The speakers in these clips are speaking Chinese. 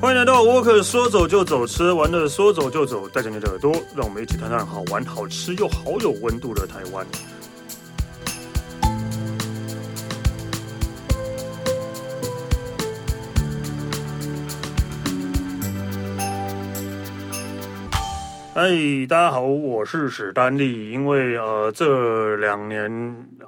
欢迎来到沃克，说走就走，吃完了说走就走，带着你的耳朵，让我们一起探探好玩、好吃又好有温度的台湾。哎，大家好，我是史丹利。因为呃，这两年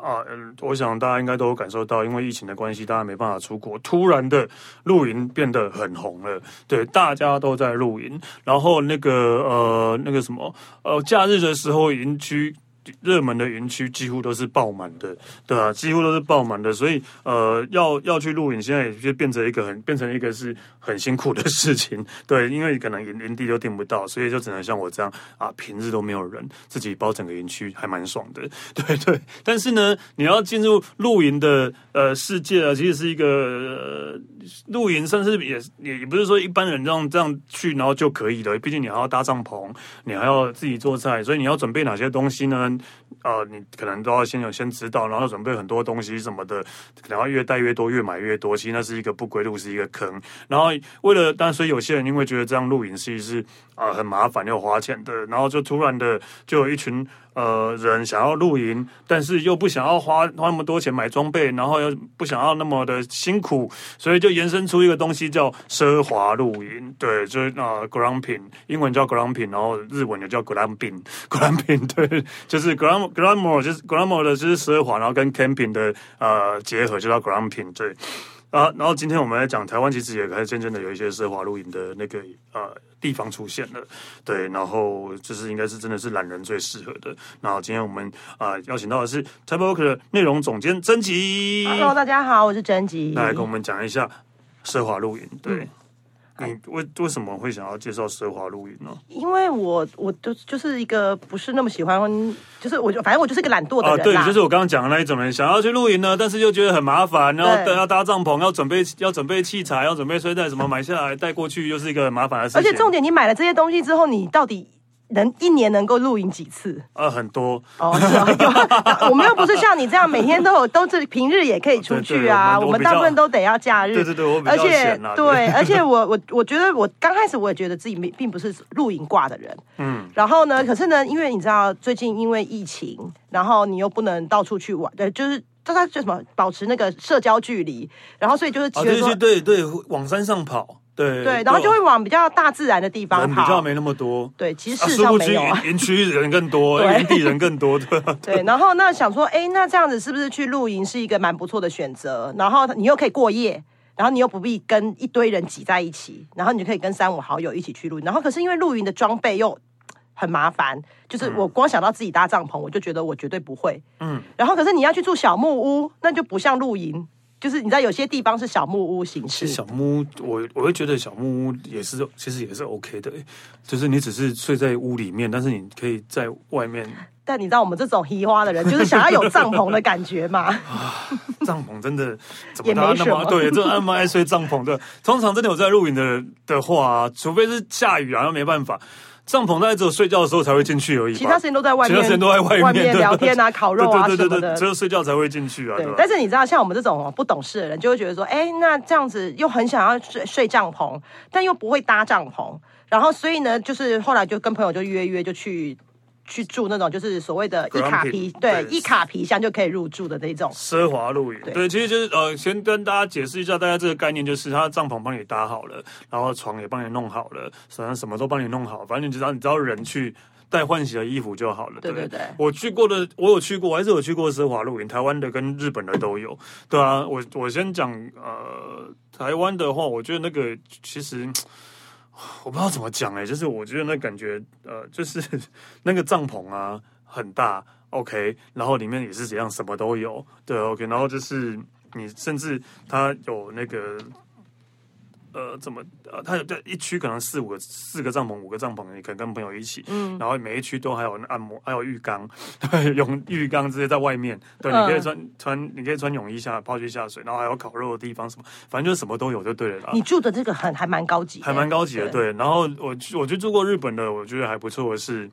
啊，我想大家应该都感受到，因为疫情的关系，大家没办法出国，突然的露营变得很红了。对，大家都在露营，然后那个呃，那个什么呃，假日的时候营区。热门的园区几乎都是爆满的，对吧？几乎都是爆满的，所以呃，要要去露营，现在也就变成一个很变成一个是很辛苦的事情，对，因为可能营营地都订不到，所以就只能像我这样啊，平日都没有人，自己包整个园区，还蛮爽的，对对。但是呢，你要进入露营的呃世界啊，其实是一个露营，甚至也也也不是说一般人这样这样去然后就可以的，毕竟你还要搭帐篷，你还要自己做菜，所以你要准备哪些东西呢？呃，你可能都要先有先知道，然后准备很多东西什么的，然后越带越多，越买越多，其实那是一个不归路，是一个坑。然后为了，但所以有些人因为觉得这样露营其实是啊、很麻烦又花钱的，然后就突然的就有一群。呃，人想要露营，但是又不想要花花那么多钱买装备，然后又不想要那么的辛苦，所以就延伸出一个东西叫奢华露营。对，就是啊、呃、，glamping，英文叫 glamping，然后日文也叫 glamping，glamping，对，就 glam glamour，就是 glamour 的就是奢华，然后跟 camping 的呃结合就叫 gramping 对。啊，然后今天我们来讲台湾，其实也开始渐渐的有一些奢华露营的那个呃地方出现了，对，然后就是应该是真的是懒人最适合的。然后今天我们啊、呃、邀请到的是台北 Walker 的内容总监甄吉。Hello，大家好，我是甄吉。来跟我们讲一下奢华露营，对。嗯你为为什么会想要介绍奢华露营呢？因为我我就就是一个不是那么喜欢，就是我就反正我就是一个懒惰的人、啊、对，就是我刚刚讲的那一种人，想要去露营呢，但是又觉得很麻烦，然后要搭帐篷，要准备要准备器材，要准备睡袋，什么买下来带过去，又是一个很麻烦的事情。而且重点，你买了这些东西之后，你到底？能一年能够露营几次？呃，很多哦，是啊，我们又不是像你这样每天都有，都是平日也可以出去啊。我们，我们大部分都得要假日。对对对，我比较闲啊，而且对，而且我我我觉得我刚开始我也觉得自己并并不是露营挂的人，嗯。然后呢，可是呢，因为你知道最近因为疫情，然后你又不能到处去玩，对，就是大家叫什么保持那个社交距离，然后所以就是觉得说，哦、对对对，往山上跑。对对，然后就会往比较大自然的地方跑，人比较没那么多。对，其实事实上没有啊。园区人更多，营地人更多，对。对，然后那想说，哎，那这样子是不是去露营是一个蛮不错的选择？然后你又可以过夜，然后你又不必跟一堆人挤在一起，然后你就可以跟三五好友一起去露营。然后可是因为露营的装备又很麻烦，就是我光想到自己搭帐篷，我就觉得我绝对不会。嗯。然后可是你要去住小木屋，那就不像露营。就是你知道有些地方是小木屋形式，小木屋我我会觉得小木屋也是其实也是 OK 的，就是你只是睡在屋里面，但是你可以在外面。但你知道我们这种稀花的人，就是想要有帐篷的感觉嘛？啊，帐篷真的 怎么搭那么对，这那么爱睡帐篷的，通常真的有在露营的的话，除非是下雨啊，那没办法。帐篷大概只有睡觉的时候才会进去而已，其他时间都在外面。其他时间都在外面，外面聊天啊、烤肉啊对对对，只有睡觉才会进去啊。对，但是你知道，像我们这种不懂事的人，就会觉得说，哎，那这样子又很想要睡睡帐篷，但又不会搭帐篷，然后所以呢，就是后来就跟朋友就约约就去。去住那种就是所谓的一卡皮，对，一卡皮箱就可以入住的那种奢华露营。对，其实就是呃，先跟大家解释一下，大家这个概念就是，他帐篷帮你搭好了，然后床也帮你弄好了，反正什么都帮你弄好，反正你只要你只要人去带换洗的衣服就好了。对对对，我去过的，我有去过，我还是有去过奢华露营，台湾的跟日本的都有。对啊，我我先讲呃，台湾的话，我觉得那个其实。我不知道怎么讲哎、就是我觉得那感觉，呃，就是 那个帐篷啊很大，OK，然后里面也是这样，什么都有，对，OK，然后就是你甚至它有那个。呃，怎么呃，它有这一区可能四五个四个帐篷，五个帐篷，你可能跟朋友一起，嗯，然后每一区都还有按摩，还有浴缸，对，泳浴缸直接在外面，对，你可以穿、嗯、穿，你可以穿泳衣下泡去下水，然后还有烤肉的地方什么，反正就是什么都有就对了啦。你住的这个很还蛮高级，还蛮高级的，对。然后我我去住过日本的，我觉得还不错的是，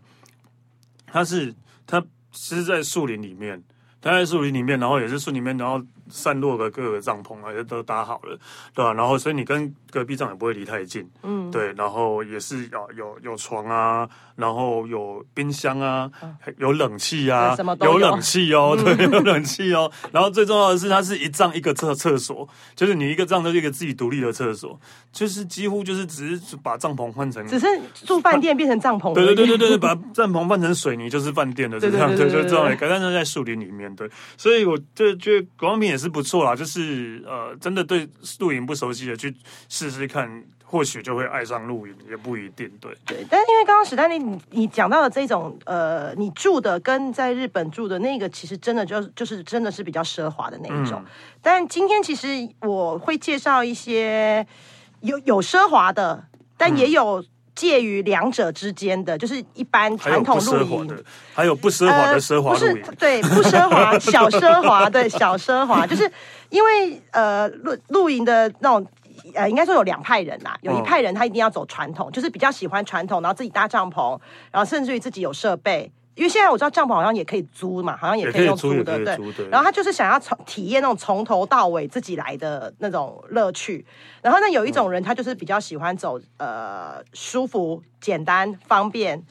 它是它是在树林里面，它在树林里面，然后也是树里面，然后。散落的各个帐篷啊，也都搭好了，对吧、啊？然后所以你跟隔壁帐也不会离太近，嗯，对。然后也是有有有床啊，然后有冰箱啊，有冷气啊，什么都有，有冷气哦，对，有冷气哦。然后最重要的是，它是一帐一个厕厕所，就是你一个帐就是一个自己独立的厕所，就是几乎就是只是把帐篷换成，只是住饭店变成帐篷，对对对对对，把帐篷换成水泥就是饭店的这样，对对对，就这样，改但是在树林里面，对。所以我就觉得国王坪也是不错啦，就是呃，真的对露营不熟悉的去试试看，或许就会爱上露营，也不一定。对对，但是因为刚刚史丹利你你讲到的这种呃，你住的跟在日本住的那个，其实真的就就是真的是比较奢华的那一种。嗯、但今天其实我会介绍一些有有奢华的，但也有。嗯介于两者之间的，就是一般传统露营，还有不奢华的奢华露营，呃，对，不奢华，小奢华，对，小奢华，就是因为呃露露营的那种，呃，应该说有两派人呐，有一派人他一定要走传统，就是比较喜欢传统，然后自己搭帐篷，然后甚至于自己有设备。因为现在我知道帐篷好像也可以租嘛，好像也可以用租的，对。然后他就是想要从体验那种从头到尾自己来的那种乐趣。然后呢，有一种人他就是比较喜欢走呃舒服、简单、方便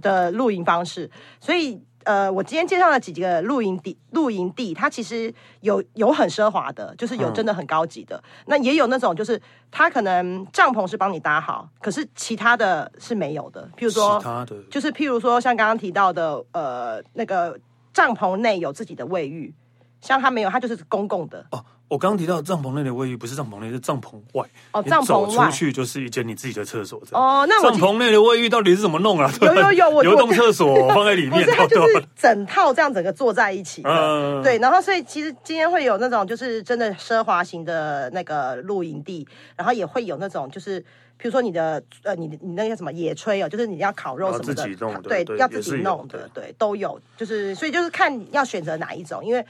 的露营方式，所以。呃，我今天介绍了几个露营地，露营地它其实有有很奢华的，就是有真的很高级的，嗯、那也有那种就是它可能帐篷是帮你搭好，可是其他的是没有的。譬如说，其他的就是譬如说像刚刚提到的，呃，那个帐篷内有自己的卫浴，像它没有，它就是公共的。哦我刚刚提到帐篷内的卫浴不是帐篷内，是帐篷外。哦，帐篷外出去就是一间你自己的厕所。哦，那帐篷内的卫浴到底是怎么弄啊？有有有，我流动厕所 放在里面，不是，它就是整套这样整个坐在一起的。嗯，对，然后所以其实今天会有那种就是真的奢华型的那个露营地，然后也会有那种就是。比如说你的呃，你你那个什么野炊哦，就是你要烤肉什么的，的对，对要自己弄的，对，对，都有，就是所以就是看要选择哪一种，因为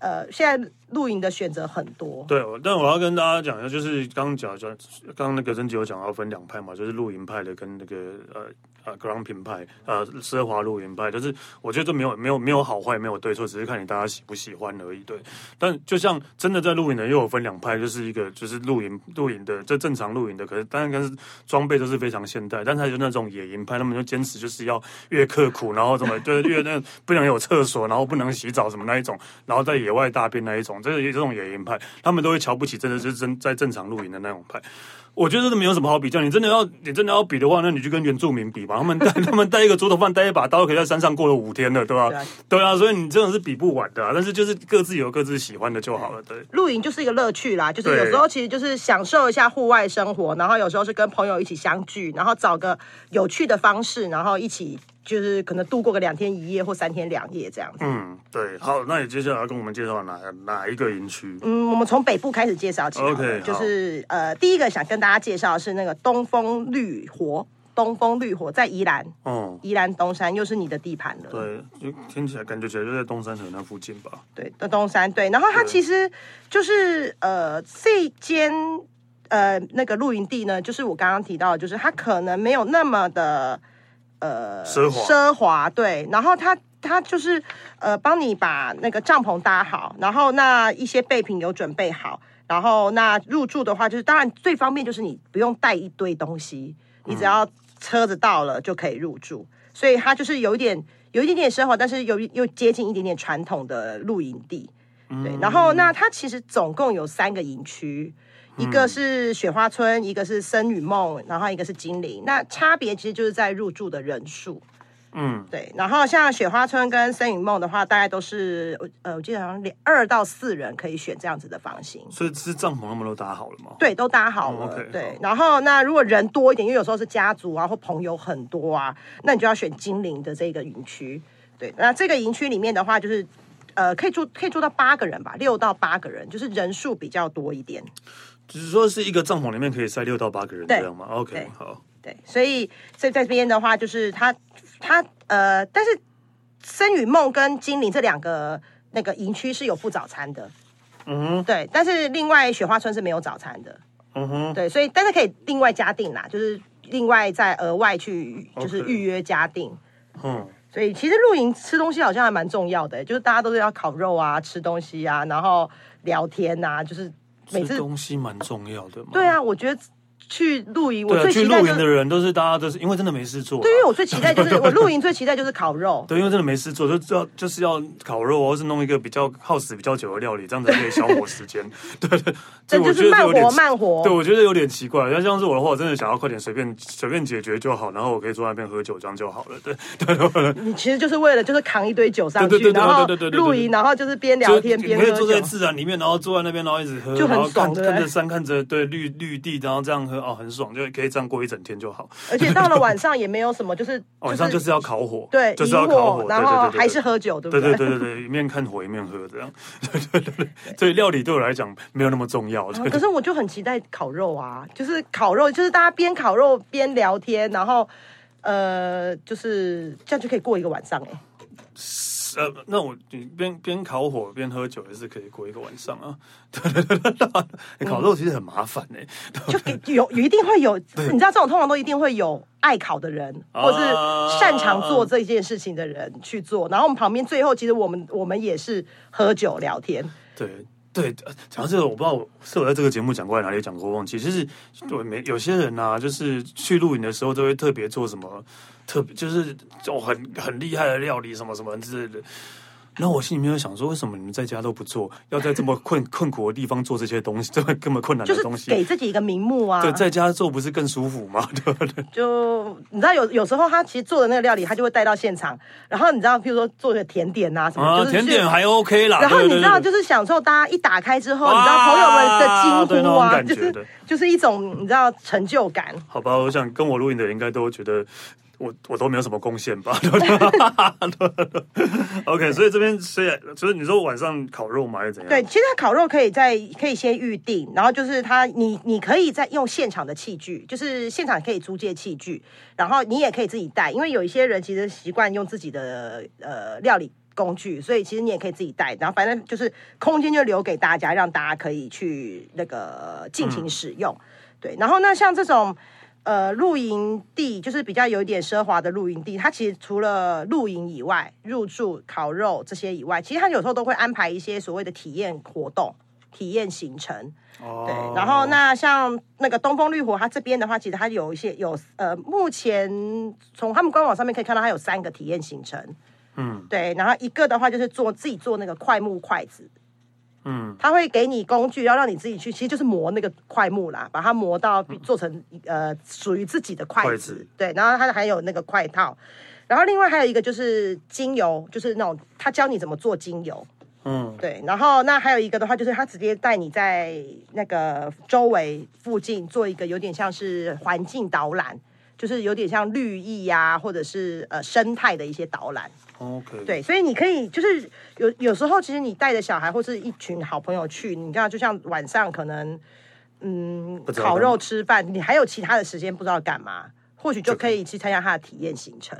呃，现在露营的选择很多。对，但我要跟大家讲一下，就是刚刚讲讲，刚刚那个曾吉有讲要分两派嘛，就是露营派的跟那个呃。呃，glamping 派，呃，奢华露营派，就是我觉得这没有没有没有好坏，没有对错，只是看你大家喜不喜欢而已。对，但就像真的在露营的，又有分两派，就是一个就是露营露营的，这正常露营的，可是当然跟装备都是非常现代，但是还有那种野营派，他们就坚持就是要越刻苦，然后怎么就是越那不能有厕所，然后不能洗澡什么那一种，然后在野外大便那一种，这个这种野营派，他们都会瞧不起，真的是真在正常露营的那种派。我觉得这没有什么好比较。你真的要，你真的要比的话，那你就跟原住民比吧。他们带 他们带一个猪头饭，带一把刀，可以在山上过了五天了，对吧？对啊，对啊，所以你真的是比不完的啊。但是就是各自有各自喜欢的就好了。对，露营就是一个乐趣啦，就是有时候其实就是享受一下户外生活，然后有时候是跟朋友一起相聚，然后找个有趣的方式，然后一起。就是可能度过个两天一夜或三天两夜这样子。嗯，对，好，那你接下来要跟我们介绍哪哪一个营区？嗯，我们从北部开始介绍起。OK，就是呃，第一个想跟大家介绍的是那个东风绿活，东风绿活在宜兰，哦、嗯，宜兰东山又是你的地盘了。对，就听起来感觉起来就在东山河那附近吧？对，的东山对，然后它其实就是呃这间呃那个露营地呢，就是我刚刚提到的，就是它可能没有那么的。呃，奢华。奢华对，然后他他就是呃，帮你把那个帐篷搭好，然后那一些备品有准备好，然后那入住的话，就是当然最方便就是你不用带一堆东西，你只要车子到了就可以入住，嗯、所以它就是有一点有一点点奢华，但是又又接近一点点传统的露营地，对，然后那它其实总共有三个营区。一个是雪花村，一个是森与梦，然后一个是精灵。那差别其实就是在入住的人数。嗯，对。然后像雪花村跟森与梦的话，大概都是呃，我记得好像两二到四人可以选这样子的房型。所以是帐篷他们都搭好了吗？对，都搭好了。对。然后那如果人多一点，因为有时候是家族啊或朋友很多啊，那你就要选精灵的这个营区。对。那这个营区里面的话，就是呃，可以住可以住到八个人吧，六到八个人，就是人数比较多一点。只是说是一个帐篷里面可以塞六到八个人这样吗？OK，好。对，所以在在这边的话，就是他他呃，但是森与梦跟精灵这两个那个营区是有附早餐的，嗯哼，对。但是另外雪花村是没有早餐的，嗯哼，对。所以但是可以另外加订啦，就是另外再额外去就是预约加订，嗯。所以其实露营吃东西好像还蛮重要的，就是大家都是要烤肉啊，吃东西啊，然后聊天啊，就是每次东西蛮重要的嘛。对啊，我觉得。去露营，我最期待去露营的人都是大家都是因为真的没事做。对，因为我最期待就是 我露营最期待就是烤肉。对，因为真的没事做，就要就是要烤肉，或是弄一个比较耗时比较久的料理，这样子可以消磨时间。对对，这就是慢活慢活。对，我觉得有点奇怪。要像是我的话，我真的想要快点随便随便解决就好，然后我可以坐在那边喝酒，这样就好了。对对。你其实就是为了就是扛一堆酒上去，然后露营，然后就是边聊天边喝酒。可以坐在自然里面，然后坐在那边，然后一直喝，就很爽。看着山，看着对绿绿地，然后这样喝哦，很爽，就。可以这样过一整天就好，而且到了晚上也没有什么，就是晚上就是要烤火，对，就是要烤火，然后还是喝酒，对不对？对对对对对，一面看火一面喝，这样。对对对对，所以料理对我来讲没有那么重要。可是我就很期待烤肉啊，就是烤肉，就是大家边烤肉边聊天，然后呃，就是这样就可以过一个晚上哎。呃，那我边边烤火边喝酒也是可以过一个晚上啊。对 对对，烤肉其实很麻烦呢，就给有有一定会有，你知道这种通常都一定会有爱烤的人，或是擅长做这件事情的人去做。然后我们旁边最后其实我们我们也是喝酒聊天。对对，讲到这个，我不知道是我在这个节目讲过，哪里讲过忘记。就是对没有些人啊，就是去露营的时候都会特别做什么。特别就是就很很厉害的料理什么什么之类的，然后我心里面有想说，为什么你们在家都不做，要在这么困困苦的地方做这些东西，这么这么困难的东西，给自己一个名目啊？对，在家做不是更舒服吗？对不对？就你知道有有时候他其实做的那个料理，他就会带到现场，然后你知道，譬如说做个甜点啊什么，啊、就是甜点还 OK 啦。然后你知道，就是享受大家一打开之后，你知道朋友们的惊呼啊，就是就是一种你知道成就感。好吧，我想跟我录音的人应该都觉得。我我都没有什么贡献吧，OK，所以这边虽然就是你说晚上烤肉嘛，还是怎样？对，其实烤肉可以在可以先预定，然后就是它你你可以在用现场的器具，就是现场可以租借器具，然后你也可以自己带，因为有一些人其实习惯用自己的呃料理工具，所以其实你也可以自己带，然后反正就是空间就留给大家，让大家可以去那个尽情使用。对，然后那像这种。呃，露营地就是比较有一点奢华的露营地，它其实除了露营以外，入住、烤肉这些以外，其实它有时候都会安排一些所谓的体验活动、体验行程。哦。对，然后那像那个东风绿火，它这边的话，其实它有一些有呃，目前从他们官网上面可以看到，它有三个体验行程。嗯。对，然后一个的话就是做自己做那个快木筷子。嗯，他会给你工具，要让你自己去，其实就是磨那个块木啦，把它磨到做成呃属于自己的筷子。筷子对，然后它还有那个筷套，然后另外还有一个就是精油，就是那种他教你怎么做精油。嗯，对，然后那还有一个的话，就是他直接带你在那个周围附近做一个有点像是环境导览，就是有点像绿意呀、啊，或者是呃生态的一些导览。OK，对，所以你可以就是有有时候，其实你带着小孩或是一群好朋友去，你看，就像晚上可能嗯烤肉吃饭，你还有其他的时间不知道干嘛，或许就可以去参加他的体验行程。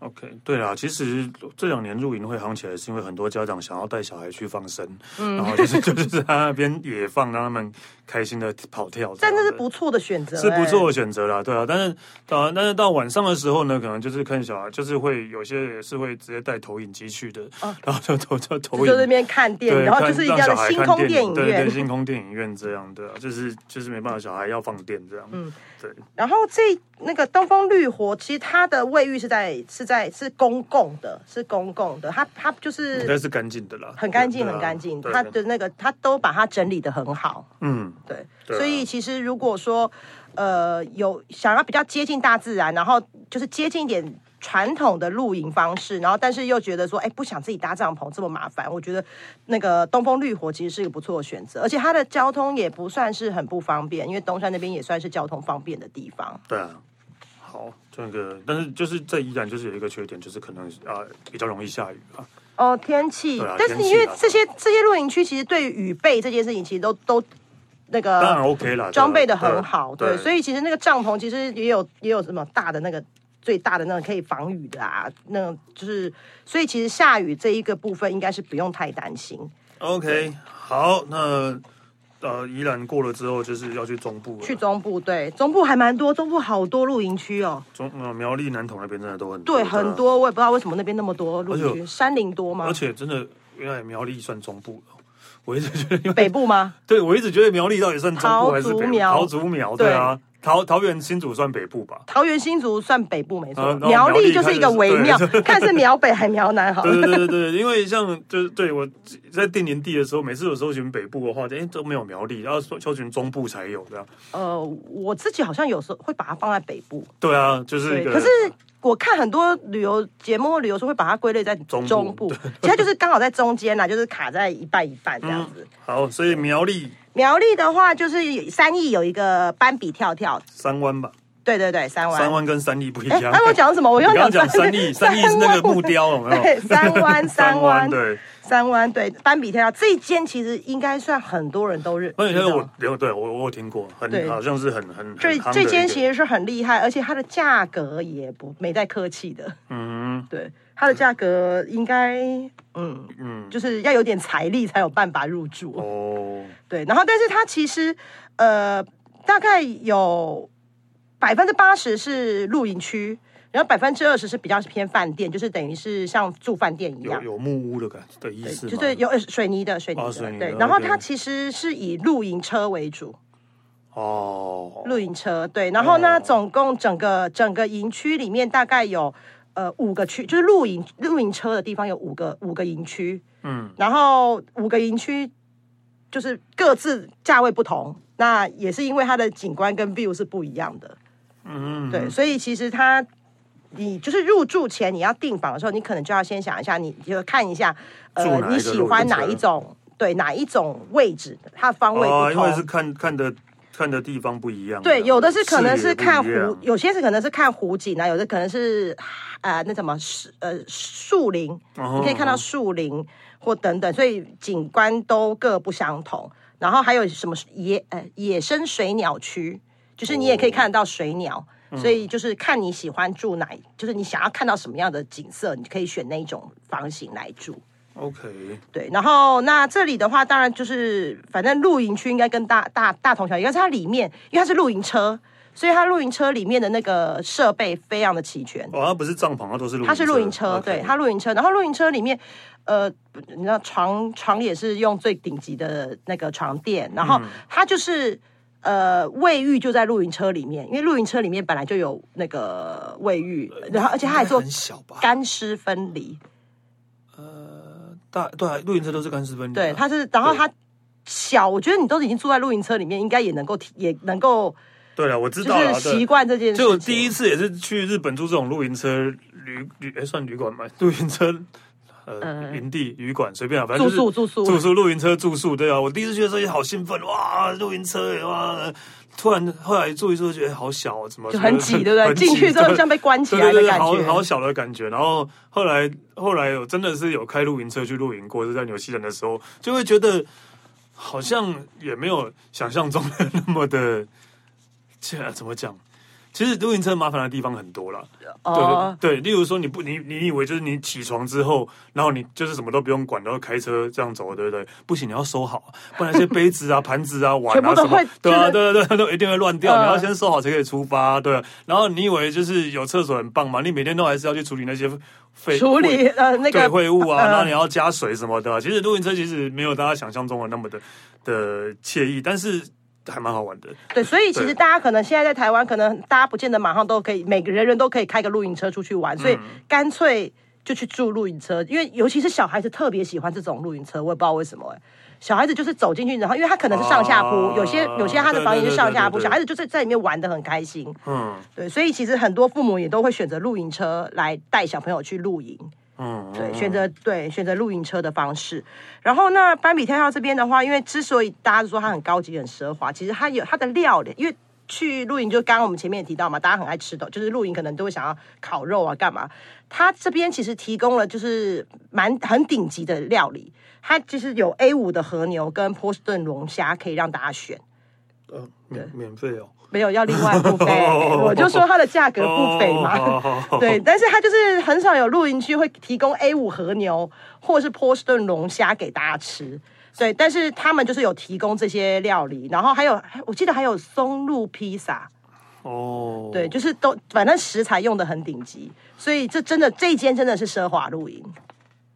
OK，对啦，其实这两年露营会夯起来，是因为很多家长想要带小孩去放生，嗯、然后就是 就是在那边野放，让他们开心的跑跳。但这是不错的选择，是不错的选择啦，对啊。但是啊但是到晚上的时候呢，可能就是看小孩，就是会有些也是会直接带投影机去的，啊、然后就投就投影，就那边看电影，然后就是一样的星空电影院，对对，星空电影院这样的，就是就是没办法，小孩要放电这样，嗯，对。然后这那个东风绿火，其实它的卫浴是在是在。是公共的，是公共的，它它就是，应该是干净的啦，很干净，很干净。它的那个，它都把它整理的很好。嗯，对。所以其实如果说，呃，有想要比较接近大自然，然后就是接近一点传统的露营方式，然后但是又觉得说，哎，不想自己搭帐篷这么麻烦，我觉得那个东风绿火其实是一个不错的选择，而且它的交通也不算是很不方便，因为东山那边也算是交通方便的地方。对啊。好，这个，但是就是这依然就是有一个缺点，就是可能啊比较容易下雨啊。哦，天气，啊、但是因为这些这些露营区其实对于雨备这件事情，其实都都那个当然 OK 了，装备的很好，对，所以其实那个帐篷其实也有也有什么大的那个最大的那个可以防雨的啊，那个就是所以其实下雨这一个部分应该是不用太担心。OK，好，那。呃宜兰过了之后，就是要去中部了。去中部，对，中部还蛮多，中部好多露营区哦。中呃苗栗南投那边真的都很多。对，很多，我也不知道为什么那边那么多露营区，且山林多吗？而且真的，原来苗栗算中部了。我一直觉得北部吗？对，我一直觉得苗栗到底算中部还是北部？桃竹苗，对啊。桃桃园新竹算北部吧？桃园新竹算北部没错，苗栗就是一个微妙，看是苗北还苗南好。对对对对，因为像就是对我在定年地的时候，每次有搜寻北部的话，哎都没有苗栗，然后搜寻中部才有这样。呃，我自己好像有时候会把它放在北部。对啊，就是。可是我看很多旅游节目或旅游书会把它归类在中部，其实就是刚好在中间啦，就是卡在一半一半这样子。好，所以苗栗。苗栗的话，就是三义有一个斑比跳跳，三湾吧？对对对，三湾。三湾跟三义不一样。哎，我讲什么？我刚刚讲三义，三义是那个木雕，有没有？对，三湾，三湾，对，三湾，对，斑比跳跳这一间其实应该算很多人都认。斑比跳跳我有，对我我有听过，很好像是很很。这这间其实是很厉害，而且它的价格也不没在客气的。嗯，对，它的价格应该，嗯嗯，就是要有点财力才有办法入住哦。对，然后但是它其实，呃，大概有百分之八十是露营区，然后百分之二十是比较偏饭店，就是等于是像住饭店一样，有，有木屋的感的意思，就是有水泥的水泥的，哦、水泥的对。然后它其实是以露营车为主，哦，露营车对。然后呢，哦、总共整个整个营区里面大概有呃五个区，就是露营露营车的地方有五个五个营区，嗯，然后五个营区。就是各自价位不同，那也是因为它的景观跟 view 是不一样的，嗯，嗯，对，所以其实它，你就是入住前你要订房的时候，你可能就要先想一下，你就看一下，呃，你喜欢哪一种，对，哪一种位置，它方位不同，哦，因为是看看的看的地方不一样，对，有的是可能是看湖，有些是可能是看湖景啊，有的可能是呃那什么呃树林，哦，你可以看到树林。或等等，所以景观都各不相同。然后还有什么野呃野生水鸟区，就是你也可以看得到水鸟。哦、所以就是看你喜欢住哪，就是你想要看到什么样的景色，你可以选那种房型来住。OK，对。然后那这里的话，当然就是反正露营区应该跟大大大同小异，但是它里面因为它是露营车。所以它露营车里面的那个设备非常的齐全。哦，它不是帐篷，它都是露营车。它是露营车.对，它露营车。然后露营车里面，呃，你知道床床也是用最顶级的那个床垫。然后它就是呃卫浴就在露营车里面，因为露营车里面本来就有那个卫浴，然后而且它还做干湿分离。对啊，露营车都是干湿分离。对，它是，然后它小，我觉得你都已经住在露营车里面，应该也能够也能够。对了，我知道了。习惯这件事。就第一次也是去日本住这种露营车旅旅，哎，算旅馆吗？露营车，呃，营地旅馆随便啊，反正住宿住宿住宿露营车住宿，对啊。我第一次去的时候也好兴奋，哇，露营车哇！突然后来住一住，觉得好小，怎么就很挤，对不对？进去之后像被关起来的感觉，好好小的感觉。然后后来后来有真的是有开露营车去露营过，是在纽西兰的时候，就会觉得好像也没有想象中的那么的。这怎么讲？其实露营车麻烦的地方很多了。哦，对对，例如说你不你你以为就是你起床之后，然后你就是什么都不用管，然后开车这样走，对不对？不行，你要收好，不然那些杯子啊、盘子啊、碗啊什么，对啊，对对对，都一定会乱掉。你要先收好才可以出发，对。然后你以为就是有厕所很棒嘛？你每天都还是要去处理那些废处理呃那个废物啊，然后你要加水什么的。其实露营车其实没有大家想象中的那么的的惬意，但是。还蛮好玩的，对，所以其实大家可能现在在台湾，可能大家不见得马上都可以，每个人人都可以开个露营车出去玩，所以干脆就去住露营车，因为尤其是小孩子特别喜欢这种露营车，我也不知道为什么，哎，小孩子就是走进去，然后因为他可能是上下铺，有些有些他的房间是上下铺，小孩子就是在里面玩的很开心，嗯，对，所以其实很多父母也都会选择露营车来带小朋友去露营。嗯，对，选择对选择露营车的方式，然后那斑比跳跳这边的话，因为之所以大家说它很高级、很奢华，其实它有它的料理。因为去露营，就刚刚我们前面也提到嘛，大家很爱吃的，就是露营可能都会想要烤肉啊，干嘛？它这边其实提供了就是蛮很顶级的料理，它就是有 A 五的和牛跟波士顿龙虾可以让大家选。呃，免免费哦。没有要另外付费，我就说它的价格不菲嘛。对，但是它就是很少有露营区会提供 A 五和牛或者是波士顿龙虾给大家吃。对，但是他们就是有提供这些料理，然后还有我记得还有松露披萨。哦，对，就是都反正食材用的很顶级，所以这真的这一间真的是奢华露营。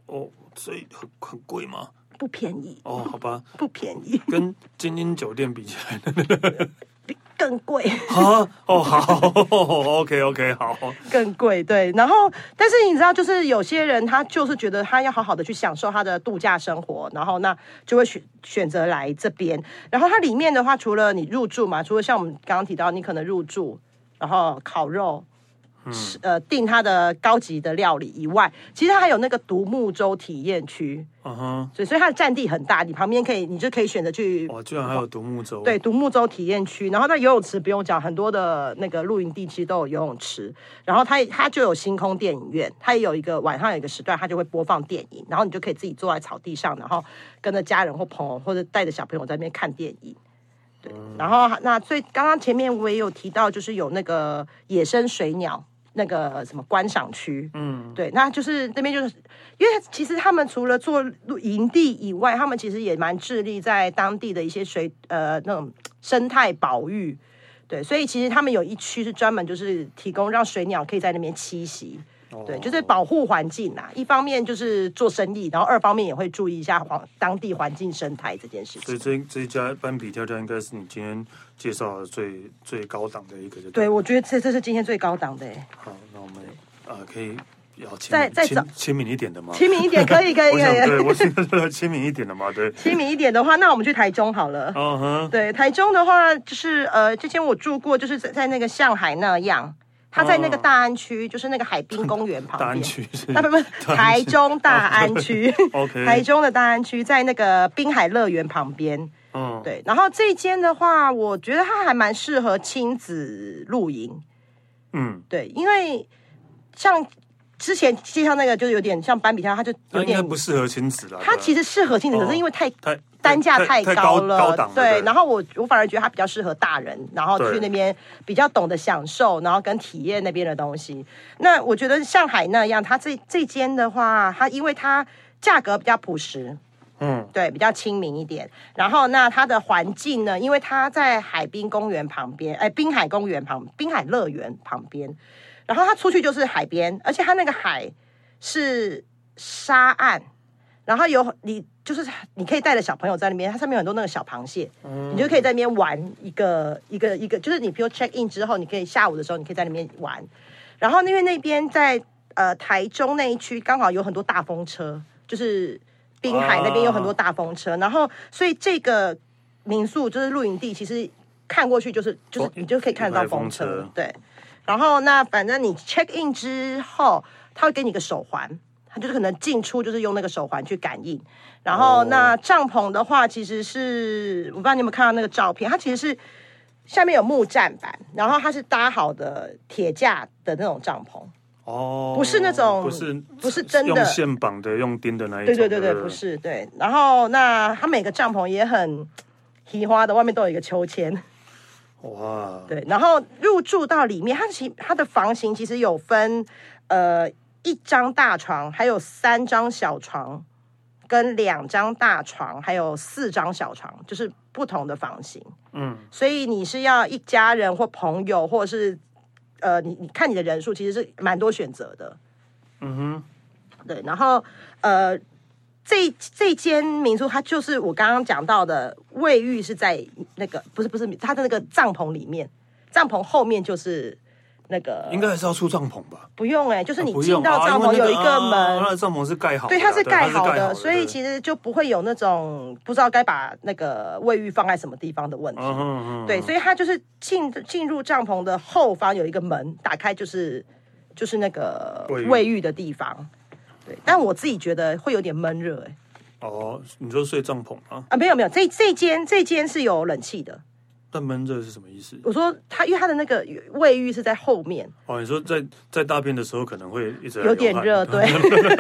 哦，所以很很贵吗？不便宜。哦，好吧，不便宜，跟精英酒店比起来。更贵啊！哦，好，OK OK，好，更贵，对。然后，但是你知道，就是有些人他就是觉得他要好好的去享受他的度假生活，然后那就会选选择来这边。然后它里面的话，除了你入住嘛，除了像我们刚刚提到，你可能入住，然后烤肉。嗯、呃，订它的高级的料理以外，其实它还有那个独木舟体验区，嗯哼，所以所以它的占地很大，你旁边可以，你就可以选择去。哇，居然还有独木舟！对，独木舟体验区，然后那游泳池不用讲，很多的那个露营地区都有游泳池，然后它它就有星空电影院，它也有一个晚上有一个时段，它就会播放电影，然后你就可以自己坐在草地上，然后跟着家人或朋友或者带着小朋友在那边看电影。对，嗯、然后那最刚刚前面我也有提到，就是有那个野生水鸟。那个什么观赏区，嗯，对，那就是那边就是，因为其实他们除了做营地以外，他们其实也蛮致力在当地的一些水呃那种生态保育，对，所以其实他们有一区是专门就是提供让水鸟可以在那边栖息。对，就是保护环境啊，一方面就是做生意，然后二方面也会注意一下环当地环境生态这件事情。所以这这一家斑比跳跳应该是你今天介绍的最最高档的一个。对，我觉得这这是今天最高档的。好，那我们呃可以要签再再找亲民一点的吗？亲民一点可以可以 可以。对，我现在要亲民一点的嘛，对。亲民一点的话，那我们去台中好了。嗯哼。对，台中的话就是呃，之前我住过，就是在在那个上海那样。他在那个大安区，就是那个海滨公园旁边。大安区是？不不，台中大安区。OK。台中的大安区在那个滨海乐园旁边。嗯。对，然后这间的话，我觉得它还蛮适合亲子露营。嗯。对，因为像之前介绍那个，就是有点像斑比跳，它就有点不适合亲子了。它其实适合亲子，可是因为太太。单价太高了，对，然后我我反而觉得它比较适合大人，然后去那边比较懂得享受，然后跟体验那边的东西。那我觉得像海那样，它这这间的话，它因为它价格比较朴实，嗯，对，比较亲民一点。然后那它的环境呢，因为它在海滨公园旁边，哎，滨海公园旁，滨海乐园旁边，然后它出去就是海边，而且它那个海是沙岸。然后有你，就是你可以带着小朋友在那边，它上面有很多那个小螃蟹，嗯、你就可以在那边玩一个一个一个，就是你比如 check in 之后，你可以下午的时候，你可以在里面玩。然后因为那边在呃台中那一区刚好有很多大风车，就是滨海那边有很多大风车，啊、然后所以这个民宿就是露营地，其实看过去就是就是你就可以看得到风车，风车对。然后那反正你 check in 之后，他会给你个手环。它就是可能进出就是用那个手环去感应，然后那帐篷的话，其实是我不知道你有没有看到那个照片，它其实是下面有木栈板，然后它是搭好的铁架的那种帐篷哦，不是那种不是不是真的用线绑的用钉的那一种，对对对对，不是对。然后那它每个帐篷也很奇花的，外面都有一个秋千哇，对。然后入住到里面，它其它的房型其实有分呃。一张大床，还有三张小床，跟两张大床，还有四张小床，就是不同的房型。嗯，所以你是要一家人或朋友，或者是呃，你你看你的人数，其实是蛮多选择的。嗯哼，对。然后呃，这这间民宿它就是我刚刚讲到的，卫浴是在那个不是不是它的那个帐篷里面，帐篷后面就是。那个应该还是要出帐篷吧？不用哎、欸，就是你进到帐篷有一个门，啊那个啊、那帐篷是盖好的，对，它是盖好的，所以其实就不会有那种不知道该把那个卫浴放在什么地方的问题。嗯嗯嗯，对，所以它就是进进入帐篷的后方有一个门，打开就是就是那个卫浴的地方。对，但我自己觉得会有点闷热哎。哦，你说睡帐篷啊？啊，没有没有，这这间这间是有冷气的。但闷热是什么意思？我说他，因为他的那个卫浴是在后面。哦，你说在在大便的时候可能会一直有点热，对，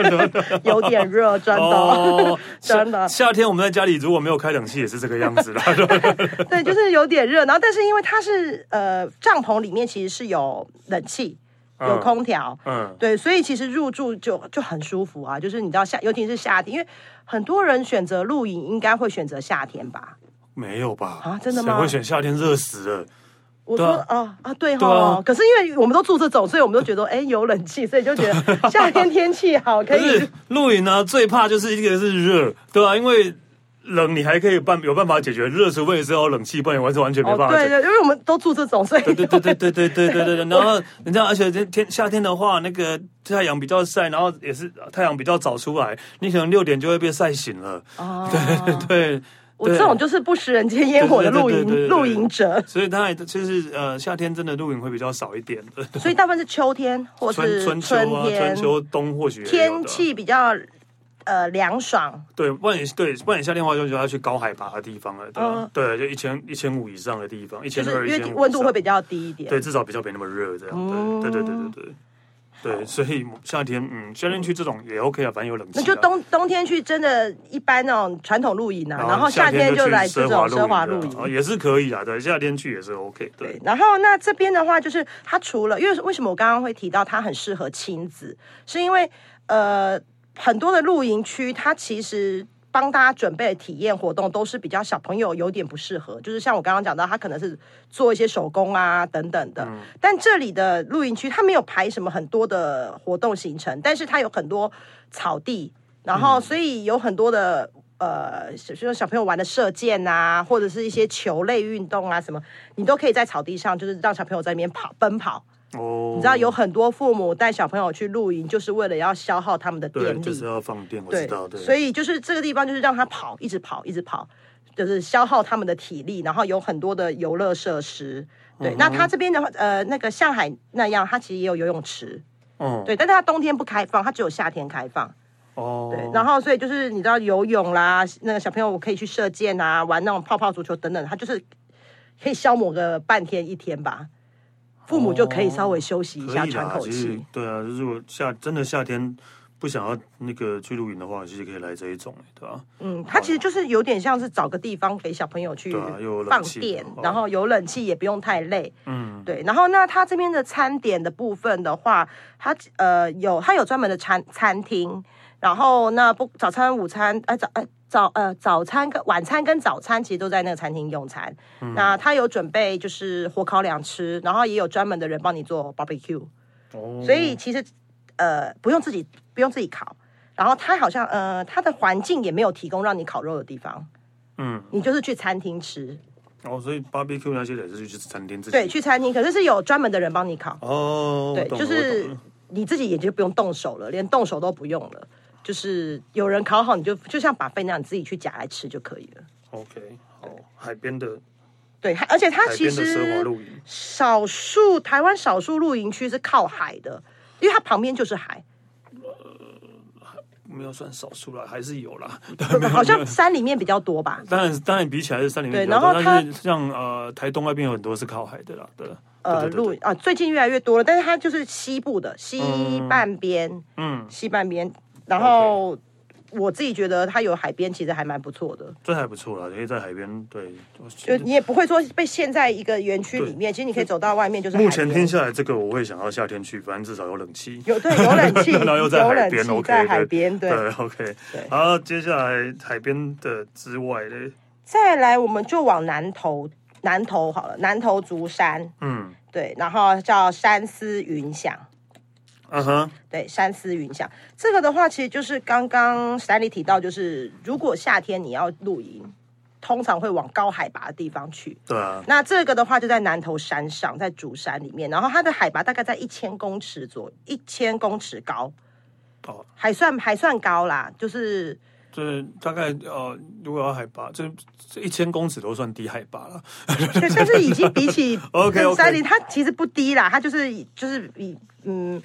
有点热，真的，哦、真的。夏天我们在家里如果没有开冷气，也是这个样子的。对，就是有点热。然后，但是因为它是呃帐篷里面其实是有冷气，有空调，嗯，对，所以其实入住就就很舒服啊。就是你知道夏，尤其是夏天，因为很多人选择露营，应该会选择夏天吧？没有吧？啊，真的吗？谁会选夏天？热死了。我说啊啊，对哈，可是因为我们都住这种，所以我们都觉得哎有冷气，所以就觉得 夏天天气好可以。露营呢，最怕就是一个是热，对啊，因为。冷你还可以办有办法解决，热除非是要冷气，不然完全完全没办法。对对，因为我们都住这种，所以对对对对对对对对对。然后你知道，而且天天夏天的话，那个太阳比较晒，然后也是太阳比较早出来，你可能六点就会被晒醒了。哦，对 对对，我这种就是不食人间烟火的露营露营者。所以它就是呃夏天真的露营会比较少一点的。所以大部分是秋天或是春春天、春秋冬或许天气比较。呃，凉爽。对，不然你对，不然你夏天的话就就要去高海拔的地方了，对、嗯、对，就一千一千五以上的地方，一千二、因为，温度会比较低一点。对，至少比较没那么热，这样。嗯、对对对对对对，所以夏天，嗯，夏天去这种也 OK 啊，反正有冷气。那就冬冬天去，真的一般那种传统露营啊，然后夏天就来这种奢华露营，也是可以啊。对，夏天去也是 OK 对。对，然后那这边的话，就是它除了，因为为什么我刚刚会提到它很适合亲子，是因为呃。很多的露营区，它其实帮大家准备的体验活动都是比较小朋友有点不适合，就是像我刚刚讲到，他可能是做一些手工啊等等的。嗯、但这里的露营区，它没有排什么很多的活动行程，但是它有很多草地，然后所以有很多的呃，就是小朋友玩的射箭啊，或者是一些球类运动啊什么，你都可以在草地上，就是让小朋友在那边跑奔跑。哦，你知道有很多父母带小朋友去露营，就是为了要消耗他们的电力，就是要放电。我知道，对，所以就是这个地方就是让他跑，一直跑，一直跑，就是消耗他们的体力。然后有很多的游乐设施，对。嗯、那他这边的话，呃，那个上海那样，他其实也有游泳池，嗯，对。但是他冬天不开放，他只有夏天开放。哦，对。然后所以就是你知道游泳啦，那个小朋友可以去射箭啊，玩那种泡泡足球等等，他就是可以消磨个半天一天吧。父母就可以稍微休息一下，喘口气。对啊，如果夏真的夏天不想要那个去露营的话，其实可以来这一种，对吧？嗯，它其实就是有点像是找个地方给小朋友去放电，然后有冷气也不用太累。嗯，对。然后那它这边的餐点的部分的话，它呃有它有专门的餐餐厅，然后那不早餐、午餐哎早哎。早呃早餐跟晚餐跟早餐其实都在那个餐厅用餐，嗯、那他有准备就是火烤两吃，然后也有专门的人帮你做 barbecue，哦，所以其实呃不用自己不用自己烤，然后他好像呃他的环境也没有提供让你烤肉的地方，嗯，你就是去餐厅吃，哦，所以 barbecue 那些也是去餐厅自己对去餐厅，可是是有专门的人帮你烤，哦，对，就是你自己也就不用动手了，连动手都不用了。就是有人烤好，你就就像 buffet 那样，你自己去夹来吃就可以了。OK，好，海边的，对，而且它其实少数台湾少数露营区是靠海的，因为它旁边就是海。呃，没有算少数啦，还是有啦。好像山里面比较多吧？当然，当然比起来是山里面比较多。对，然后它像呃台东那边有很多是靠海的啦，对。呃，露啊，最近越来越多了，但是它就是西部的西半边，嗯，西半边。然后我自己觉得它有海边，其实还蛮不错的。这还不错啦，可以在海边，对，就你也不会说被陷在一个园区里面。其实你可以走到外面，就是目前听下来，这个我会想要夏天去，反正至少有冷气，有对有冷气，然后又在海边，OK，在海边，对，OK。好，接下来海边的之外呢，再来我们就往南投，南投好了，南投竹山，嗯，对，然后叫山思云享。嗯哼，uh. 对，山思云想这个的话，其实就是刚刚 Stanley 提到，就是如果夏天你要露营，通常会往高海拔的地方去。对啊，那这个的话就在南投山上，在竹山里面，然后它的海拔大概在一千公尺左右，一千公尺高，哦，oh. 还算还算高啦，就是。就是大概呃，如果要海拔，这这一千公尺都算低海拔了。对，但是已经比起 OK 山林，它其实不低啦，它就是就是比嗯。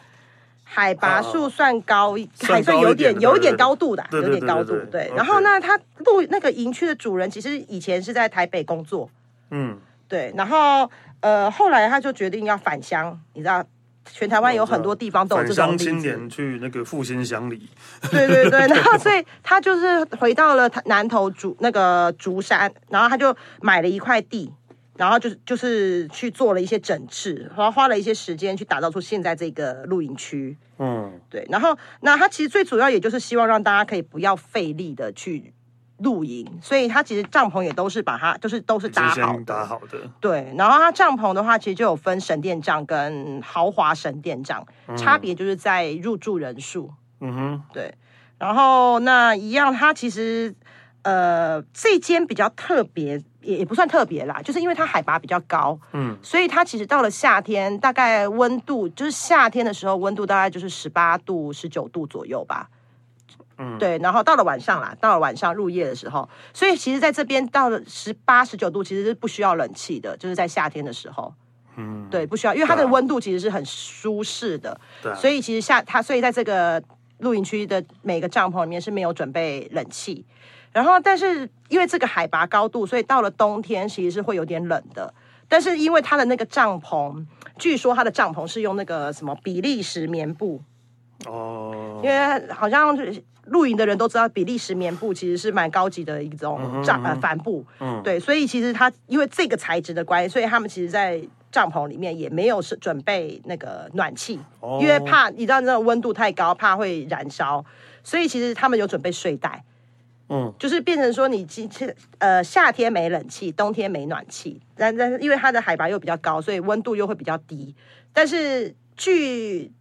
海拔数算高，还算有点有点高度的，有点高度。对，然后呢，他露那个营区的主人其实以前是在台北工作，嗯，对，然后呃，后来他就决定要返乡，你知道，全台湾有很多地方都有这种返乡青年去那个复兴乡里，对对对，然后所以他就是回到了南投竹那个竹山，然后他就买了一块地。然后就是就是去做了一些整治，然后花了一些时间去打造出现在这个露营区。嗯，对。然后那它其实最主要也就是希望让大家可以不要费力的去露营，所以它其实帐篷也都是把它就是都是搭好搭好的。对。然后它帐篷的话，其实就有分神殿帐跟豪华神殿帐，嗯、差别就是在入住人数。嗯哼，对。然后那一样，它其实呃这间比较特别。也也不算特别啦，就是因为它海拔比较高，嗯，所以它其实到了夏天，大概温度就是夏天的时候，温度大概就是十八度、十九度左右吧，嗯，对。然后到了晚上啦，到了晚上入夜的时候，所以其实在这边到了十八、十九度，其实是不需要冷气的，就是在夏天的时候，嗯，对，不需要，因为它的温度其实是很舒适的，对，所以其实夏它，所以在这个露营区的每个帐篷里面是没有准备冷气。然后，但是因为这个海拔高度，所以到了冬天其实是会有点冷的。但是因为它的那个帐篷，据说它的帐篷是用那个什么比利时棉布哦，因为好像露营的人都知道比利时棉布其实是蛮高级的一种帐呃帆布，嗯，对，所以其实它因为这个材质的关系，所以他们其实，在帐篷里面也没有是准备那个暖气，哦，因为怕你知道那个温度太高，怕会燃烧，所以其实他们有准备睡袋。嗯，就是变成说你今天呃夏天没冷气，冬天没暖气，但但是因为它的海拔又比较高，所以温度又会比较低。但是据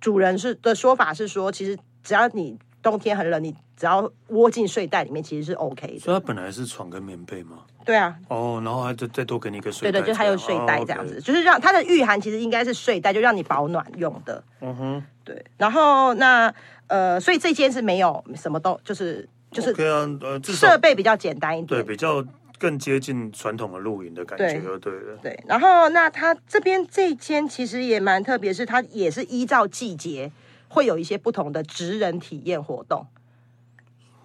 主人是的说法是说，其实只要你冬天很冷，你只要窝进睡袋里面，其实是 OK 的。所以它本来是床跟棉被吗？对啊。哦，然后还再再多给你一个睡袋。对对，就还有睡袋这样子，哦 okay、就是让它的御寒其实应该是睡袋，就让你保暖用的。嗯哼，对。然后那呃，所以这间是没有什么都就是。就是呃，设备比较简单一点，对，比较更接近传统的露营的感觉，对对对。然后，那它这边这间其实也蛮特别，是它也是依照季节会有一些不同的职人体验活动。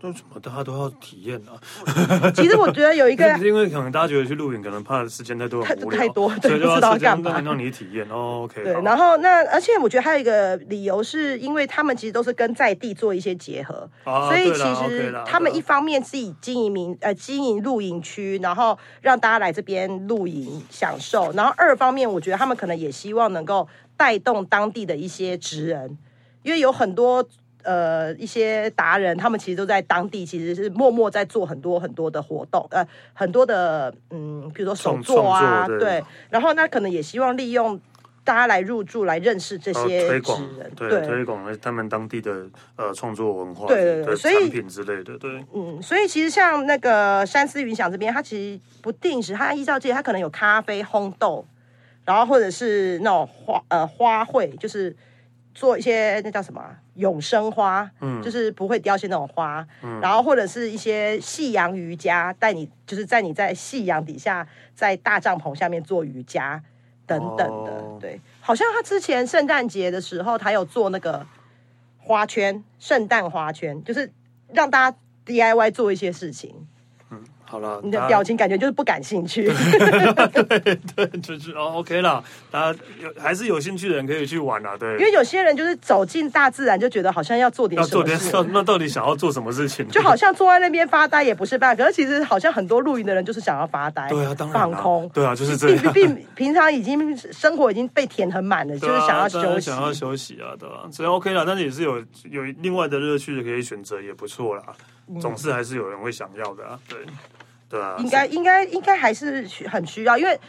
为什么大家都要体验呢？其实我觉得有一个，因为可能大家觉得去露营可能怕时间太多，太太多，对，不知道干嘛，让你体验。哦，OK。对，然后那而且我觉得还有一个理由，是因为他们其实都是跟在地做一些结合，所以其实他们一方面自己经营民呃经营露营区，然后让大家来这边露营享受，然后二方面我觉得他们可能也希望能够带动当地的一些职人，因为有很多。呃，一些达人，他们其实都在当地，其实是默默在做很多很多的活动，呃，很多的，嗯，比如说手作啊，对，对。然后那可能也希望利用大家来入住，来认识这些推广，对，对推广他们当地的呃创作文化，对对对，所以产品之类的，对，嗯，所以其实像那个山思云想这边，它其实不定时，它依照这些，它可能有咖啡烘豆，然后或者是那种花呃花卉，就是。做一些那叫什么永生花，嗯，就是不会凋谢那种花，嗯，然后或者是一些夕阳瑜伽，带你就是在你在夕阳底下，在大帐篷下面做瑜伽等等的，哦，对，好像他之前圣诞节的时候，他有做那个花圈，圣诞花圈，就是让大家 DIY 做一些事情。好了，你的表情感觉就是不感兴趣。对对，就是哦，OK 了。大家有还是有兴趣的人可以去玩啊，对。因为有些人就是走进大自然，就觉得好像要做点什么事。要做点，那到底想要做什么事情？就好像坐在那边发呆也不是办法，可是其实好像很多露营的人就是想要发呆，对啊，当然放空，对啊，就是这样。并并平常已经生活已经被填很满了，啊、就是想要休息，想要休息啊，对吧、啊？所以 OK 了，但是也是有有另外的乐趣可以选择，也不错啦。总是还是有人会想要的啊，对。对啊，应该应该应该还是很需要，因为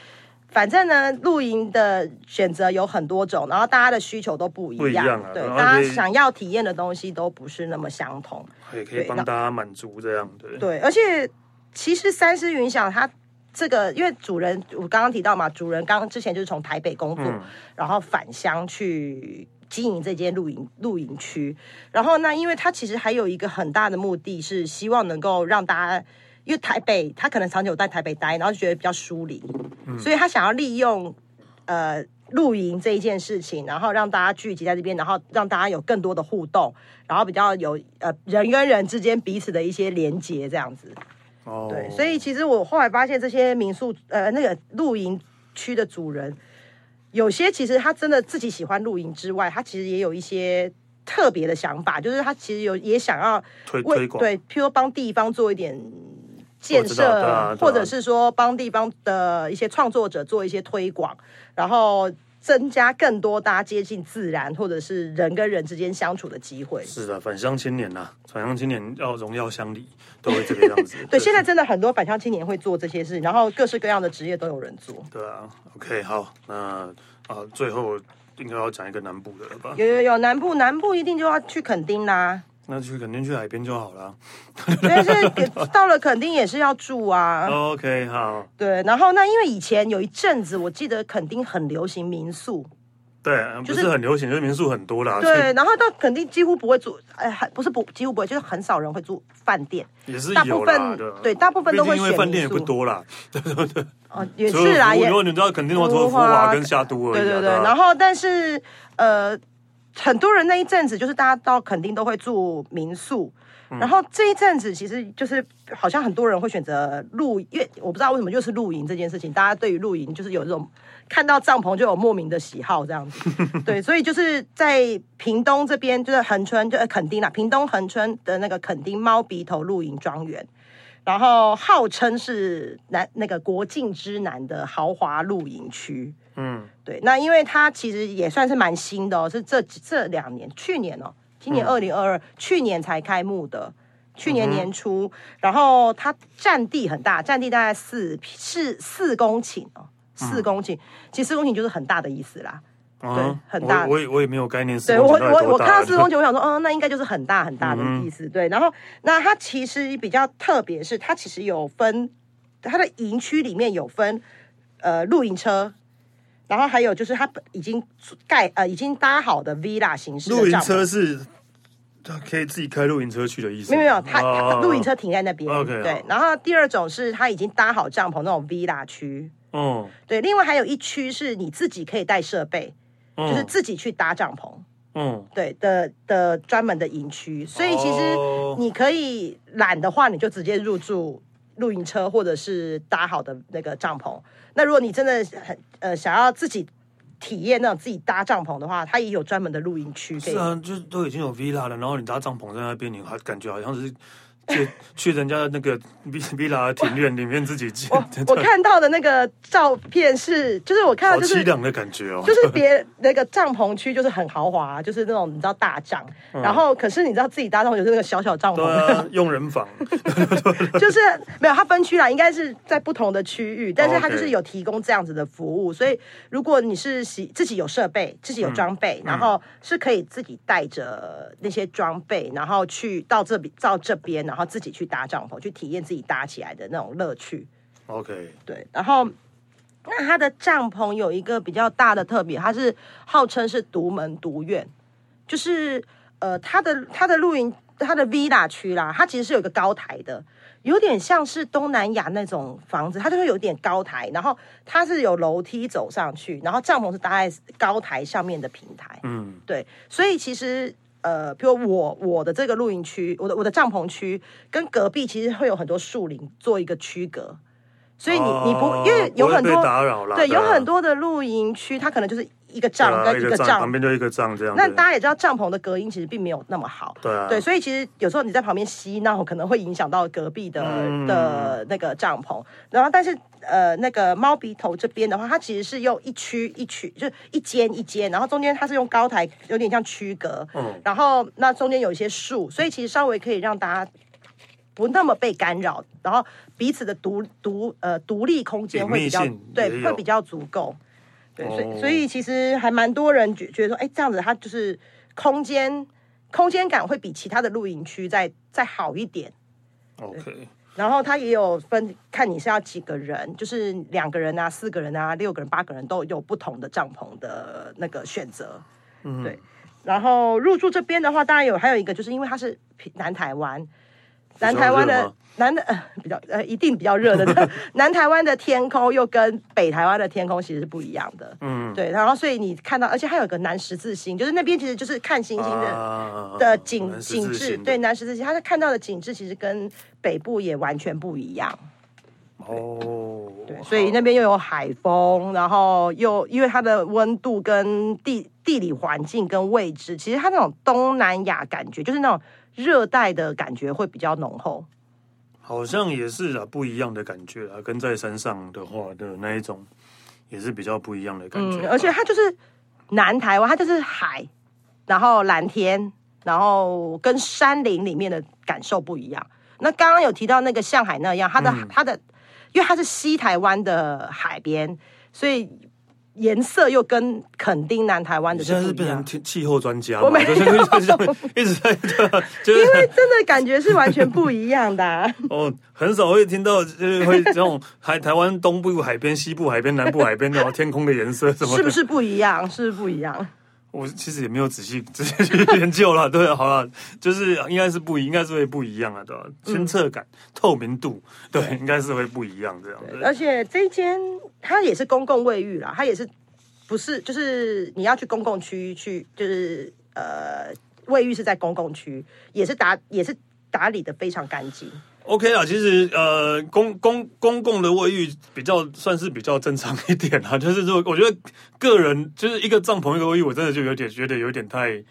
反正呢，露营的选择有很多种，然后大家的需求都不一样，不一样啊、对，大家想要体验的东西都不是那么相同，也可以帮大家满足这样对。对，而且其实三思云想它这个，因为主人我刚刚提到嘛，主人刚之前就是从台北工作，嗯、然后返乡去经营这间露营露营区，然后那因为他其实还有一个很大的目的是希望能够让大家。因为台北，他可能长久在台北待，然后就觉得比较疏离，嗯、所以他想要利用呃露营这一件事情，然后让大家聚集在这边，然后让大家有更多的互动，然后比较有呃人跟人之间彼此的一些连接这样子。哦，对，所以其实我后来发现这些民宿呃那个露营区的主人，有些其实他真的自己喜欢露营之外，他其实也有一些特别的想法，就是他其实有也想要推推广，对，譬如说帮地方做一点。建设，啊啊、或者是说帮地方的一些创作者做一些推广，然后增加更多大家接近自然，或者是人跟人之间相处的机会。是的，返乡青年呐、啊，返乡青年要荣耀乡里，都会这个样子。对，对，现在真的很多返乡青年会做这些事，然后各式各样的职业都有人做。对啊，OK，好，那啊，最后应该要讲一个南部的了吧？有有有，南部南部一定就要去垦丁啦。那去肯定去海边就好了，但是 到了肯定也是要住啊。OK，好。对，然后那因为以前有一阵子，我记得肯定很流行民宿。对，不是很流行，就是民宿很多啦。对，然后到肯定几乎不会住，哎，还不是不几乎不会，就是很少人会住饭店。也是有大部分对，大部分都会。因为饭店也不多啦，对对对。哦，也是啦，也。如果你知道肯定的话，除了福华跟夏都而已。对对对，然后但是呃。很多人那一阵子就是大家到肯丁都会住民宿，嗯、然后这一阵子其实就是好像很多人会选择露，因为我不知道为什么就是露营这件事情，大家对于露营就是有这种看到帐篷就有莫名的喜好这样子，对，所以就是在屏东这边就是恒春就垦丁啦，屏东恒春的那个垦丁猫鼻头露营庄园，然后号称是南那个国境之南的豪华露营区。嗯，对，那因为它其实也算是蛮新的哦，是这这两年，去年哦，今年二零二二，去年才开幕的，去年年初，嗯、然后它占地很大，占地大概四四四公顷哦，四公顷，嗯、其实四公顷就是很大的意思啦，啊、对，很大，我我也我也没有概念，对我我我看到四公 顷，我想说，哦，那应该就是很大很大的意思，嗯、对，然后那它其实比较特别，是它其实有分，它的营区里面有分，呃，露营车。然后还有就是，它已经盖呃已经搭好的 villa 形式的露营车是，他可以自己开露营车去的意思。没有没有，他露营车停在那边。OK。对，然后第二种是他已经搭好帐篷那种 villa 区。嗯。对，另外还有一区是你自己可以带设备，就是自己去搭帐篷。嗯。对的的专门的营区，所以其实你可以懒的话，你就直接入住露营车或者是搭好的那个帐篷。那如果你真的很呃想要自己体验那种自己搭帐篷的话，它也有专门的露营区。是啊，就都已经有 villa 了，然后你搭帐篷在那边，你还感觉好像是。去去人家的那个 villa 庭院里面自己建。我我看到的那个照片是，就是我看到就是凄凉的感觉哦。就是别那个帐篷区就是很豪华，就是那种你知道大帐，嗯、然后可是你知道自己搭帐篷就是那个小小帐篷，啊、佣人房，就是没有它分区啦，应该是在不同的区域，但是它就是有提供这样子的服务，所以如果你是自己有设备，自己有装备，嗯、然后是可以自己带着那些装备，然后去到这边到这边，然后。然后自己去搭帐篷，去体验自己搭起来的那种乐趣。OK，对。然后，那它的帐篷有一个比较大的特别，它是号称是独门独院，就是呃，它的它的露营，它的 villa 区啦，它其实是有一个高台的，有点像是东南亚那种房子，它就会有点高台，然后它是有楼梯走上去，然后帐篷是搭在高台上面的平台。嗯，对。所以其实。呃，比如我我的这个露营区，我的我的帐篷区跟隔壁其实会有很多树林做一个区隔，所以你、哦、你不因为有很多打扰了，对，有很多的露营区，它可能就是一个帐跟一个帐、啊、旁边就一个帐这样。那大家也知道，帐篷的隔音其实并没有那么好，对、啊、对，所以其实有时候你在旁边嬉闹，可能会影响到隔壁的、嗯、的那个帐篷，然后但是。呃，那个猫鼻头这边的话，它其实是用一区一区，就一间一间，然后中间它是用高台，有点像区隔。嗯。然后那中间有一些树，所以其实稍微可以让大家不那么被干扰，然后彼此的独独呃独立空间会比较对，会比较足够。对，所以所以其实还蛮多人觉觉得说，哎，这样子它就是空间空间感会比其他的露营区再再好一点。OK。然后它也有分，看你是要几个人，就是两个人啊、四个人啊、六个人、八个人都有不同的帐篷的那个选择。嗯，对。然后入住这边的话，当然有还有一个，就是因为它是南台湾，南台湾的。南的呃比较呃一定比较热的，南台湾的天空又跟北台湾的天空其实是不一样的，嗯，对，然后所以你看到，而且还有一个南十字星，就是那边其实就是看星星的、啊、的景景致，对，南十字星，他看到的景致其实跟北部也完全不一样，哦，对，所以那边又有海风，然后又因为它的温度跟地地理环境跟位置，其实它那种东南亚感觉，就是那种热带的感觉会比较浓厚。好像也是啊，不一样的感觉啊，跟在山上的话的那一种也是比较不一样的感觉。嗯，而且它就是南台湾，它就是海，然后蓝天，然后跟山林里面的感受不一样。那刚刚有提到那个像海那样，它的、嗯、它的，因为它是西台湾的海边，所以。颜色又跟垦丁南台湾的现在是变成气气候专家，我没有一直在对，就是、因为真的感觉是完全不一样的、啊。哦，很少会听到就是会这种海台湾东部海边、西部海边、南部海边，然后天空的颜色什么，是不是不一样？是不是不一样？我其实也没有仔细 仔细去研究了，对，好了，就是应该是不，应该是会不一样啊，对吧？清澈感、嗯、透明度，对，应该是会不一样这样子。而且这一间它也是公共卫浴啦，它也是不是就是你要去公共区去，就是呃卫浴是在公共区，也是打也是打理的非常干净。OK 啊，其实呃，公公公共的卫浴比较算是比较正常一点啊，就是说，我觉得个人就是一个帐篷一个卫浴，我真的就有点觉得有点太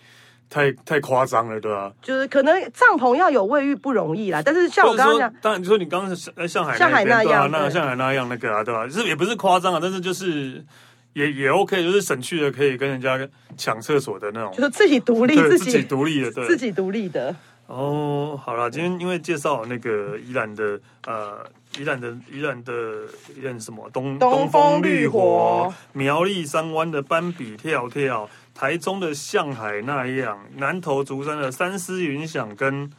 太太夸张了，对吧？就是可能帐篷要有卫浴不容易啦，但是像我刚刚讲，当然就说你刚刚像像海像海那样，那像海那样那个啊，对吧？就是也不是夸张啊，但是就是也也 OK，就是省去了可以跟人家抢厕所的那种，就是自己独立，自己独立的，对，自己独立的。哦，好了，今天因为介绍那个宜兰的呃，宜兰的宜兰的宜兰什么东东风绿火，苗栗三湾的斑比跳跳，台中的向海那样，南投竹山的三思云想跟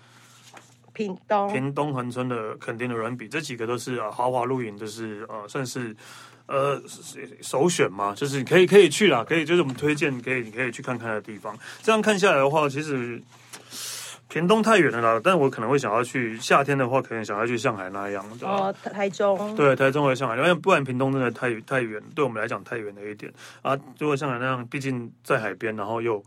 屏东屏东恒春的垦丁的软比，这几个都是啊豪华露营，就是呃算是呃首选嘛，就是可以可以去啦，可以就是我们推荐可以你可以去看看的地方。这样看下来的话，其实。屏东太远了啦，但我可能会想要去夏天的话，可能想要去上海那样。哦，台中。对，台中和上海，因为不然屏东真的太太远，对我们来讲太远了一点啊。如果上海那样，毕竟在海边，然后又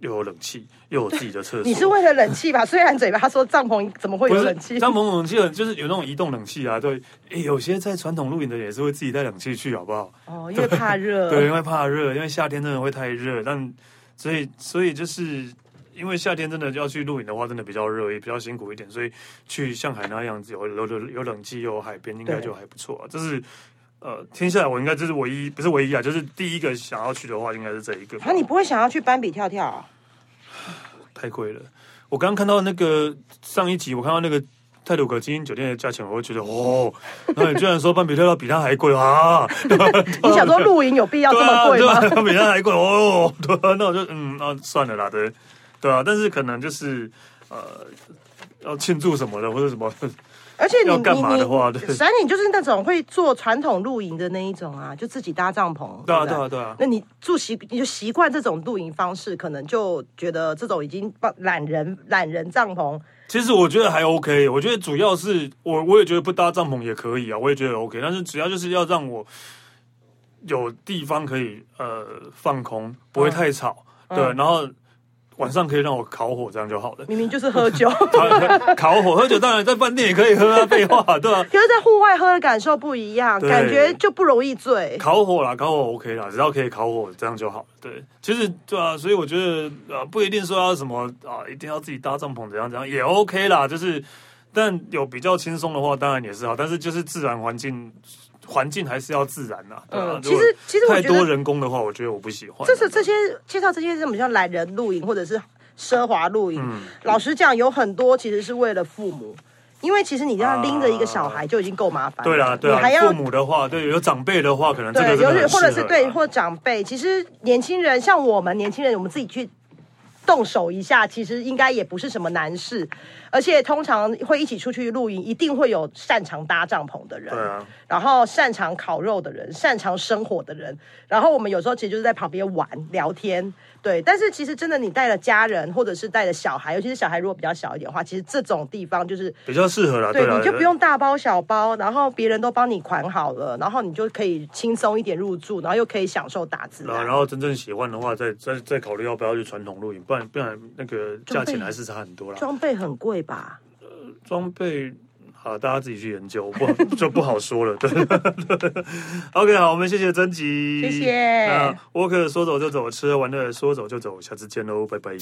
又有冷气，又有自己的厕所。你是为了冷气吧？虽然嘴巴他说帐篷怎么会有冷气？帐篷冷气就是有那种移动冷气啊。对，诶，有些在传统露营的也是会自己带冷气去，好不好？哦，因为怕热。对，因为怕热，因为夏天真的会太热，但所以所以就是。因为夏天真的要去露营的话，真的比较热，也比较辛苦一点，所以去像海那样子有有有有冷气又有海边，应该就还不错啊。这是呃，听下来我应该这是唯一，不是唯一啊，就是第一个想要去的话，应该是这一个。那、啊、你不会想要去斑比跳跳啊？太贵了。我刚刚看到那个上一集，我看到那个泰鲁阁晶英酒店的价钱，我会觉得哦，那你居然说斑比跳跳比它还贵啊？你想说露营有必要这么贵吗？比它还贵哦，对、啊，那我就嗯，那算了啦，对。对啊，但是可能就是呃，要庆祝什么的或者什么，而且你要干嘛的话，对，闪你就是那种会做传统露营的那一种啊，就自己搭帐篷。对啊，对啊，对啊。那你住习你就习惯这种露营方式，可能就觉得这种已经懒人懒人帐篷。其实我觉得还 OK，我觉得主要是我我也觉得不搭帐篷也可以啊，我也觉得 OK，但是主要就是要让我有地方可以呃放空，不会太吵，嗯、对，然后。晚上可以让我烤火，这样就好了。明明就是喝酒，烤火喝酒，当然在饭店也可以喝啊，废话，对吧？可是，在户外喝的感受不一样，感觉就不容易醉。烤火啦，烤火 OK 啦，只要可以烤火，这样就好了。对，其实对啊，所以我觉得啊，不一定说要什么啊，一定要自己搭帐篷，怎样怎样也 OK 啦。就是，但有比较轻松的话，当然也是好。但是就是自然环境。环境还是要自然呐、啊。嗯，其实其实太多人工的话，我觉得我不喜欢。这是这些介绍这些什么叫懒人露营或者是奢华露营。嗯、老实讲，有很多其实是为了父母，因为其实你要拎着一个小孩就已经够麻烦、啊。对啦，对啦，你还要父母的话，对有长辈的话，可能这个对，有或者是对或长辈。其实年轻人像我们年轻人，我们自己去动手一下，其实应该也不是什么难事。而且通常会一起出去露营，一定会有擅长搭帐篷的人，对啊，然后擅长烤肉的人，擅长生火的人，然后我们有时候其实就是在旁边玩聊天，对。但是其实真的，你带了家人或者是带了小孩，尤其是小孩如果比较小一点的话，其实这种地方就是比较适合了，对，你就不用大包小包，然后别人都帮你款好了，然后你就可以轻松一点入住，然后又可以享受大自然。然后真正喜欢的话，再再再考虑要不要去传统露营，不然不然那个价钱还是差很多啦。装备很贵吧？呃装备好，大家自己去研究，不就不好说了。对，OK，好，我们谢谢曾吉，谢谢。那沃克说走就走，吃喝玩乐说走就走，下次见喽，拜拜。